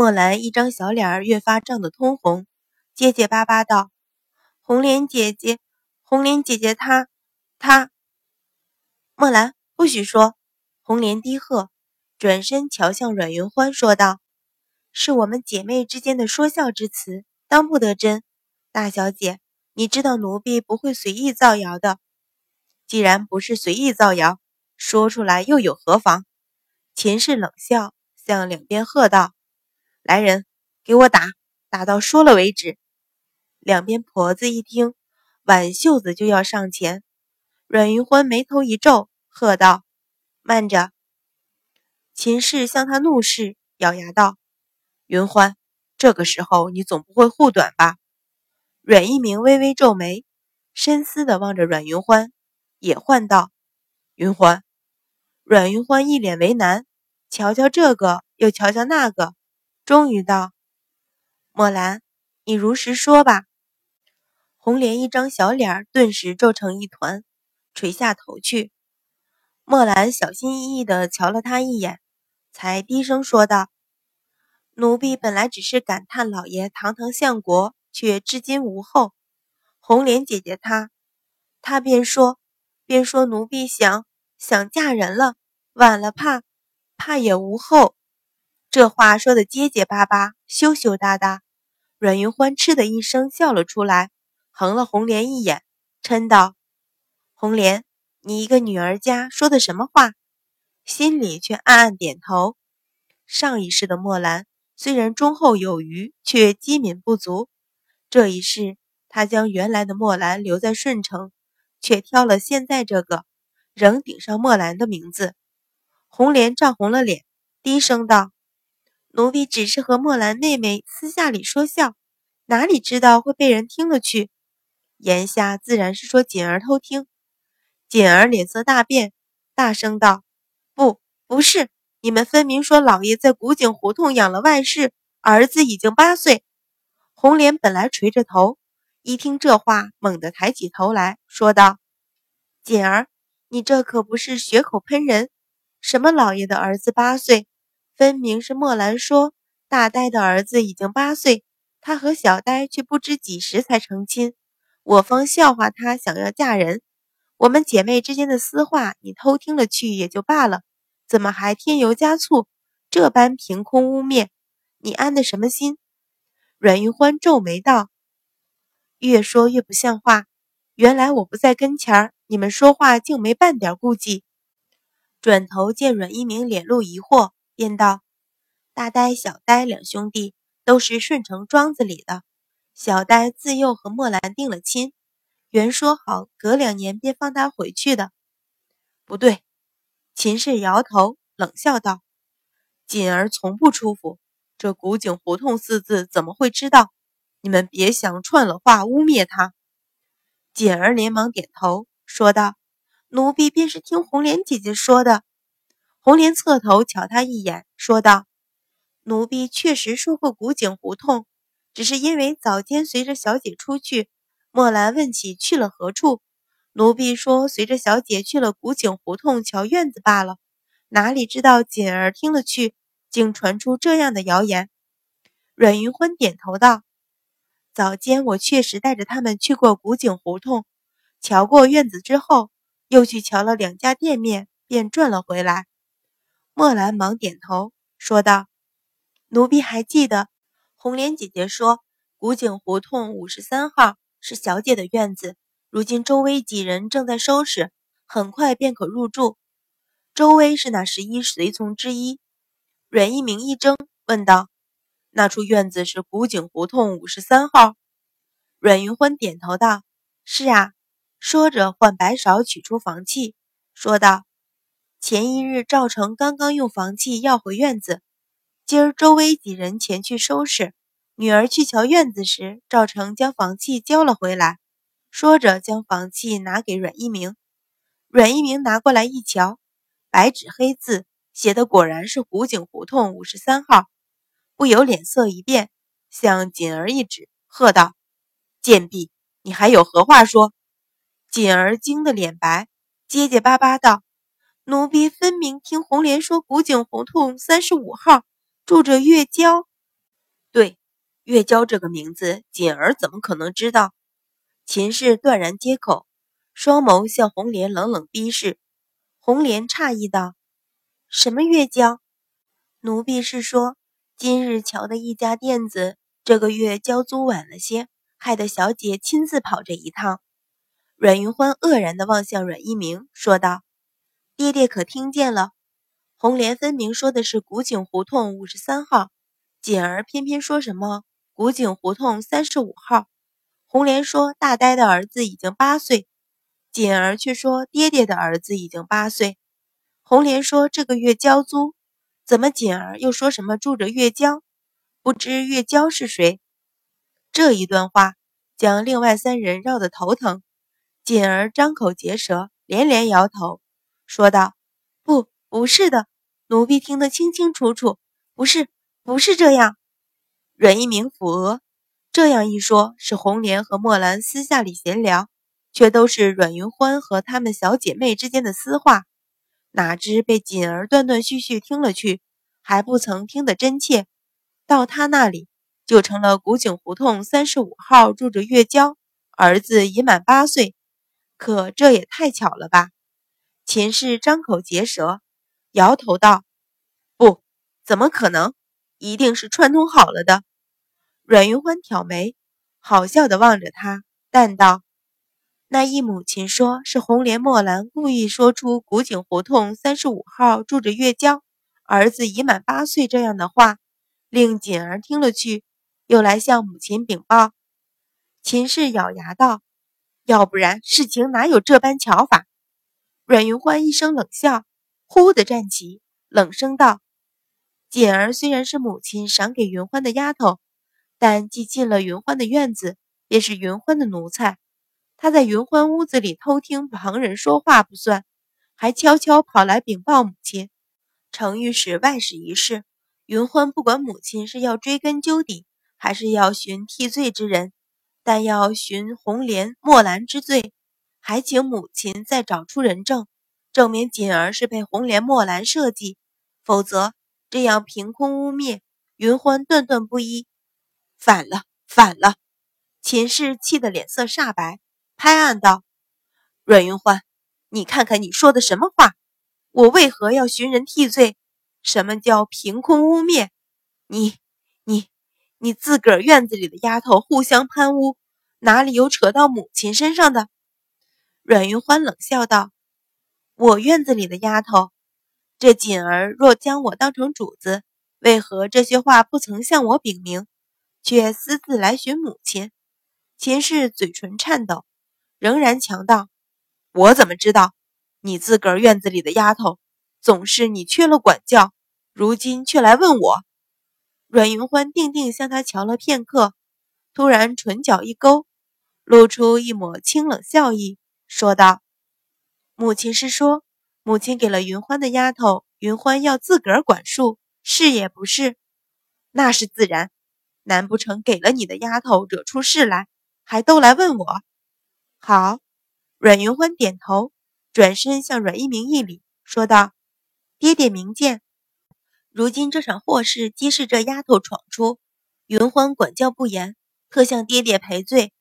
墨兰一张小脸儿越发涨得通红，结结巴巴道：“红莲姐姐，红莲姐姐，她，她。”墨兰不许说。红莲低喝，转身瞧向阮云欢，说道：“是我们姐妹之间的说笑之词，当不得真。大小姐，你知道奴婢不会随意造谣的。既然不是随意造谣，说出来又有何妨？”秦氏冷笑，向两边喝道：“来人，给我打，打到说了为止。”两边婆子一听，挽袖子就要上前。阮云欢眉头一皱，喝道。慢着！秦氏向他怒视，咬牙道：“云欢，这个时候你总不会护短吧？”阮一鸣微微皱眉，深思的望着阮云欢，也唤道：“云欢。”阮云欢一脸为难，瞧瞧这个，又瞧瞧那个，终于道：“墨兰，你如实说吧。”红莲一张小脸顿时皱成一团，垂下头去。墨兰小心翼翼地瞧了他一眼，才低声说道：“奴婢本来只是感叹老爷堂堂相国，却至今无后。红莲姐姐她，她便说，便说奴婢想想嫁人了，晚了怕怕也无后。这话说的结结巴巴，羞羞答答。”阮云欢嗤的一声笑了出来，横了红莲一眼，嗔道：“红莲。”你一个女儿家说的什么话？心里却暗暗点头。上一世的墨兰虽然忠厚有余，却机敏不足。这一世，他将原来的墨兰留在顺城，却挑了现在这个，仍顶上墨兰的名字。红莲涨红了脸，低声道：“奴婢只是和墨兰妹妹私下里说笑，哪里知道会被人听了去？言下自然是说锦儿偷听。”锦儿脸色大变，大声道：“不，不是！你们分明说老爷在古井胡同养了外室，儿子已经八岁。”红莲本来垂着头，一听这话，猛地抬起头来说道：“锦儿，你这可不是血口喷人！什么老爷的儿子八岁？分明是墨兰说大呆的儿子已经八岁，他和小呆却不知几时才成亲。我方笑话他想要嫁人。”我们姐妹之间的私话，你偷听了去也就罢了，怎么还添油加醋，这般凭空污蔑？你安的什么心？阮玉欢皱眉道：“越说越不像话。原来我不在跟前儿，你们说话竟没半点顾忌。”转头见阮一鸣脸露疑惑，便道：“大呆、小呆两兄弟都是顺城庄子里的，小呆自幼和墨兰定了亲。”原说好隔两年便放他回去的，不对。秦氏摇头冷笑道：“锦儿从不出府，这古井胡同四字怎么会知道？你们别想串了话污蔑他。”锦儿连忙点头说道：“奴婢便是听红莲姐姐说的。”红莲侧头瞧他一眼，说道：“奴婢确实说过古井胡同，只是因为早间随着小姐出去。”墨兰问起去了何处，奴婢说随着小姐去了古井胡同瞧院子罢了。哪里知道锦儿听了去，竟传出这样的谣言。阮云欢点头道：“早间我确实带着他们去过古井胡同，瞧过院子之后，又去瞧了两家店面，便转了回来。”墨兰忙点头说道：“奴婢还记得，红莲姐姐说古井胡同五十三号。”是小姐的院子，如今周威几人正在收拾，很快便可入住。周威是那十一随从之一。阮一鸣一怔，问道：“那处院子是古井胡同五十三号？”阮云欢点头道：“是啊。”说着，换白芍取出房契，说道：“前一日赵成刚刚用房契要回院子，今儿周威几人前去收拾。”女儿去瞧院子时，赵成将房契交了回来，说着将房契拿给阮一鸣。阮一鸣拿过来一瞧，白纸黑字写的果然是古井胡同五十三号，不由脸色一变，向锦儿一指，喝道：“贱婢，你还有何话说？”锦儿惊得脸白，结结巴巴道：“奴婢分明听红莲说，古井胡同三十五号住着月娇。”对月娇这个名字，锦儿怎么可能知道？秦氏断然接口，双眸向红莲冷冷逼视。红莲诧异道：“什么月娇？奴婢是说，今日瞧的一家店子，这个月交租晚了些，害得小姐亲自跑这一趟。”阮云欢愕然地望向阮一鸣，说道：“爹爹可听见了？红莲分明说的是古井胡同五十三号，锦儿偏偏说什么古井胡同三十五号。红莲说大呆的儿子已经八岁，锦儿却说爹爹的儿子已经八岁。红莲说这个月交租，怎么锦儿又说什么住着月娇？不知月娇是谁？这一段话将另外三人绕得头疼。”锦儿张口结舌，连连摇头，说道：“不，不是的，奴婢听得清清楚楚，不是，不是这样。”阮一鸣抚额，这样一说，是红莲和墨兰私下里闲聊，却都是阮云欢和她们小姐妹之间的私话，哪知被锦儿断断续续听了去，还不曾听得真切，到他那里就成了古井胡同三十五号住着月娇，儿子已满八岁。可这也太巧了吧！秦氏张口结舌，摇头道：“不，怎么可能？一定是串通好了的。”阮云欢挑眉，好笑的望着他，淡道：“那一母亲说是红莲墨兰故意说出古井胡同三十五号住着月娇，儿子已满八岁这样的话，令锦儿听了去，又来向母亲禀报。”秦氏咬牙道。要不然事情哪有这般巧法？阮云欢一声冷笑，忽地站起，冷声道：“锦儿虽然是母亲赏给云欢的丫头，但既进了云欢的院子，也是云欢的奴才。她在云欢屋子里偷听旁人说话不算，还悄悄跑来禀报母亲。程御史外史一事，云欢不管母亲是要追根究底，还是要寻替罪之人。”但要寻红莲、墨兰之罪，还请母亲再找出人证，证明锦儿是被红莲、墨兰设计，否则这样凭空污蔑云欢断断不依。反了，反了！秦氏气得脸色煞白，拍案道：“阮云欢，你看看你说的什么话？我为何要寻人替罪？什么叫凭空污蔑？你，你！”你自个儿院子里的丫头互相攀污，哪里有扯到母亲身上的？阮云欢冷笑道：“我院子里的丫头，这锦儿若将我当成主子，为何这些话不曾向我禀明，却私自来寻母亲？”秦氏嘴唇颤抖，仍然强道：“我怎么知道？你自个儿院子里的丫头，总是你缺了管教，如今却来问我。”阮云欢定定向他瞧了片刻，突然唇角一勾，露出一抹清冷笑意，说道：“母亲是说，母亲给了云欢的丫头，云欢要自个儿管束，是也不是？那是自然。难不成给了你的丫头惹出事来，还都来问我？好。”阮云欢点头，转身向阮一鸣一礼，说道：“爹爹明鉴。”如今这场祸事，皆是这丫头闯出。云欢管教不严，特向爹爹赔罪。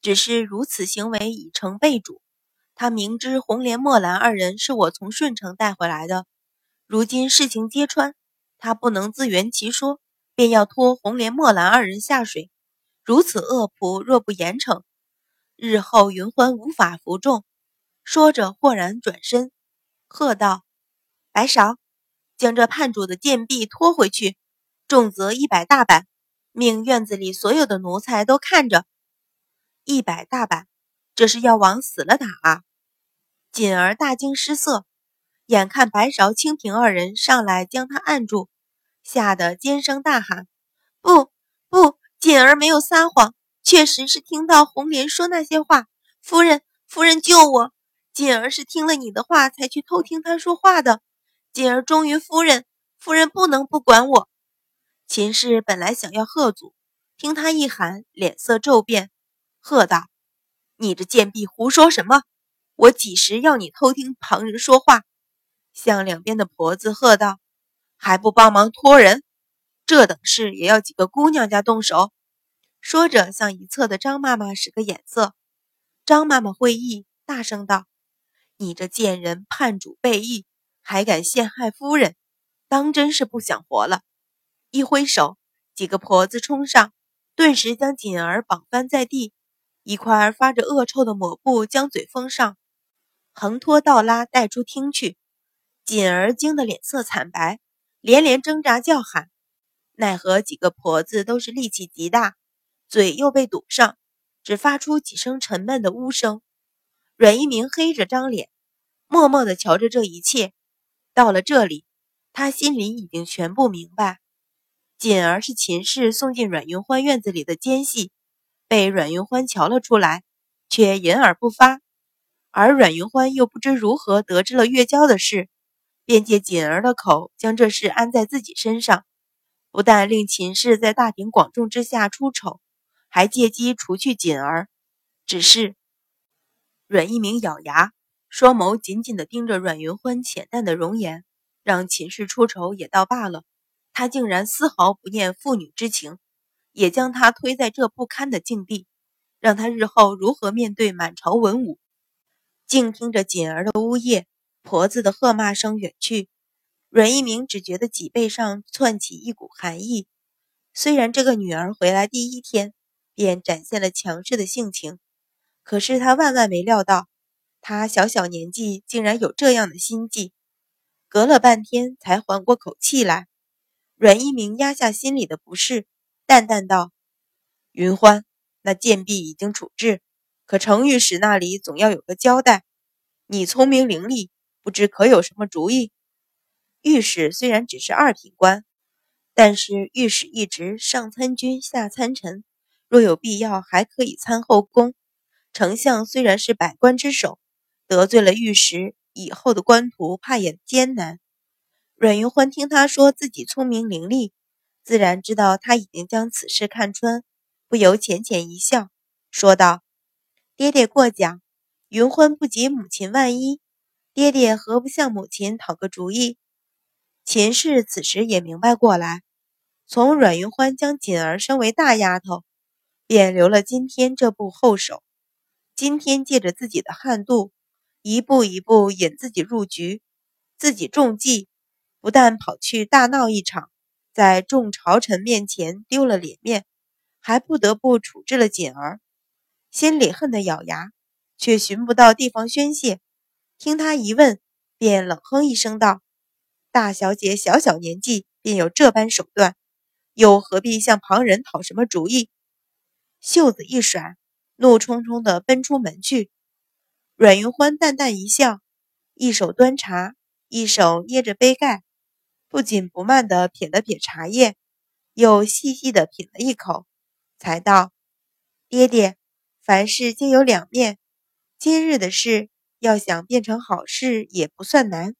只是如此行为已成被主。他明知红莲、墨兰二人是我从顺城带回来的，如今事情揭穿，他不能自圆其说，便要拖红莲、墨兰二人下水。如此恶仆，若不严惩，日后云欢无法服众。说着，豁然转身，喝道：“白芍。”将这叛主的贱婢拖回去，重则一百大板，命院子里所有的奴才都看着。一百大板，这是要往死了打啊！锦儿大惊失色，眼看白芍、清平二人上来将他按住，吓得尖声大喊：“不不！锦儿没有撒谎，确实是听到红莲说那些话。夫人，夫人救我！锦儿是听了你的话才去偷听他说话的。”锦儿忠于夫人，夫人不能不管我。秦氏本来想要喝阻，听他一喊，脸色骤变，喝道：“你这贱婢，胡说什么？我几时要你偷听旁人说话？”向两边的婆子喝道：“还不帮忙拖人？这等事也要几个姑娘家动手？说着，向一侧的张妈妈使个眼色。张妈妈会意，大声道：“你这贱人，叛主背义，还敢陷害夫人，当真是不想活了！”一挥手，几个婆子冲上，顿时将锦儿绑翻在地，一块发着恶臭的抹布将嘴封上，横拖倒拉带出厅去。锦儿惊得脸色惨白，连连挣扎叫喊，奈何几个婆子都是力气极大。嘴又被堵上，只发出几声沉闷的呜声。阮一鸣黑着张脸，默默地瞧着这一切。到了这里，他心里已经全部明白：锦儿是秦氏送进阮云欢院子里的奸细，被阮云欢瞧了出来，却隐而不发。而阮云欢又不知如何得知了月娇的事，便借锦儿的口将这事安在自己身上，不但令秦氏在大庭广众之下出丑。还借机除去锦儿，只是阮一鸣咬牙，双眸紧紧地盯着阮云欢浅淡的容颜，让秦氏出丑也倒罢了，他竟然丝毫不念父女之情，也将他推在这不堪的境地，让他日后如何面对满朝文武？静听着锦儿的呜咽，婆子的喝骂声远去，阮一鸣只觉得脊背上窜起一股寒意。虽然这个女儿回来第一天。便展现了强势的性情，可是他万万没料到，他小小年纪竟然有这样的心计。隔了半天才缓过口气来，阮一鸣压下心里的不适，淡淡道：“云欢，那贱婢已经处置，可程御史那里总要有个交代。你聪明伶俐，不知可有什么主意？”御史虽然只是二品官，但是御史一职上参军，下参臣。若有必要，还可以参后宫。丞相虽然是百官之首，得罪了御史，以后的官途怕也艰难。阮云欢听他说自己聪明伶俐，自然知道他已经将此事看穿，不由浅浅一笑，说道：“爹爹过奖，云欢不及母亲万一，爹爹何不向母亲讨个主意？”秦氏此时也明白过来，从阮云欢将锦儿升为大丫头。便留了今天这步后手。今天借着自己的悍度，一步一步引自己入局，自己中计，不但跑去大闹一场，在众朝臣面前丢了脸面，还不得不处置了锦儿。心里恨得咬牙，却寻不到地方宣泄。听他一问，便冷哼一声道：“大小姐小小年纪便有这般手段，又何必向旁人讨什么主意？”袖子一甩，怒冲冲地奔出门去。阮云欢淡淡一笑，一手端茶，一手捏着杯盖，不紧不慢地撇了撇茶叶，又细细地品了一口，才道：“爹爹，凡事皆有两面，今日的事要想变成好事也不算难。”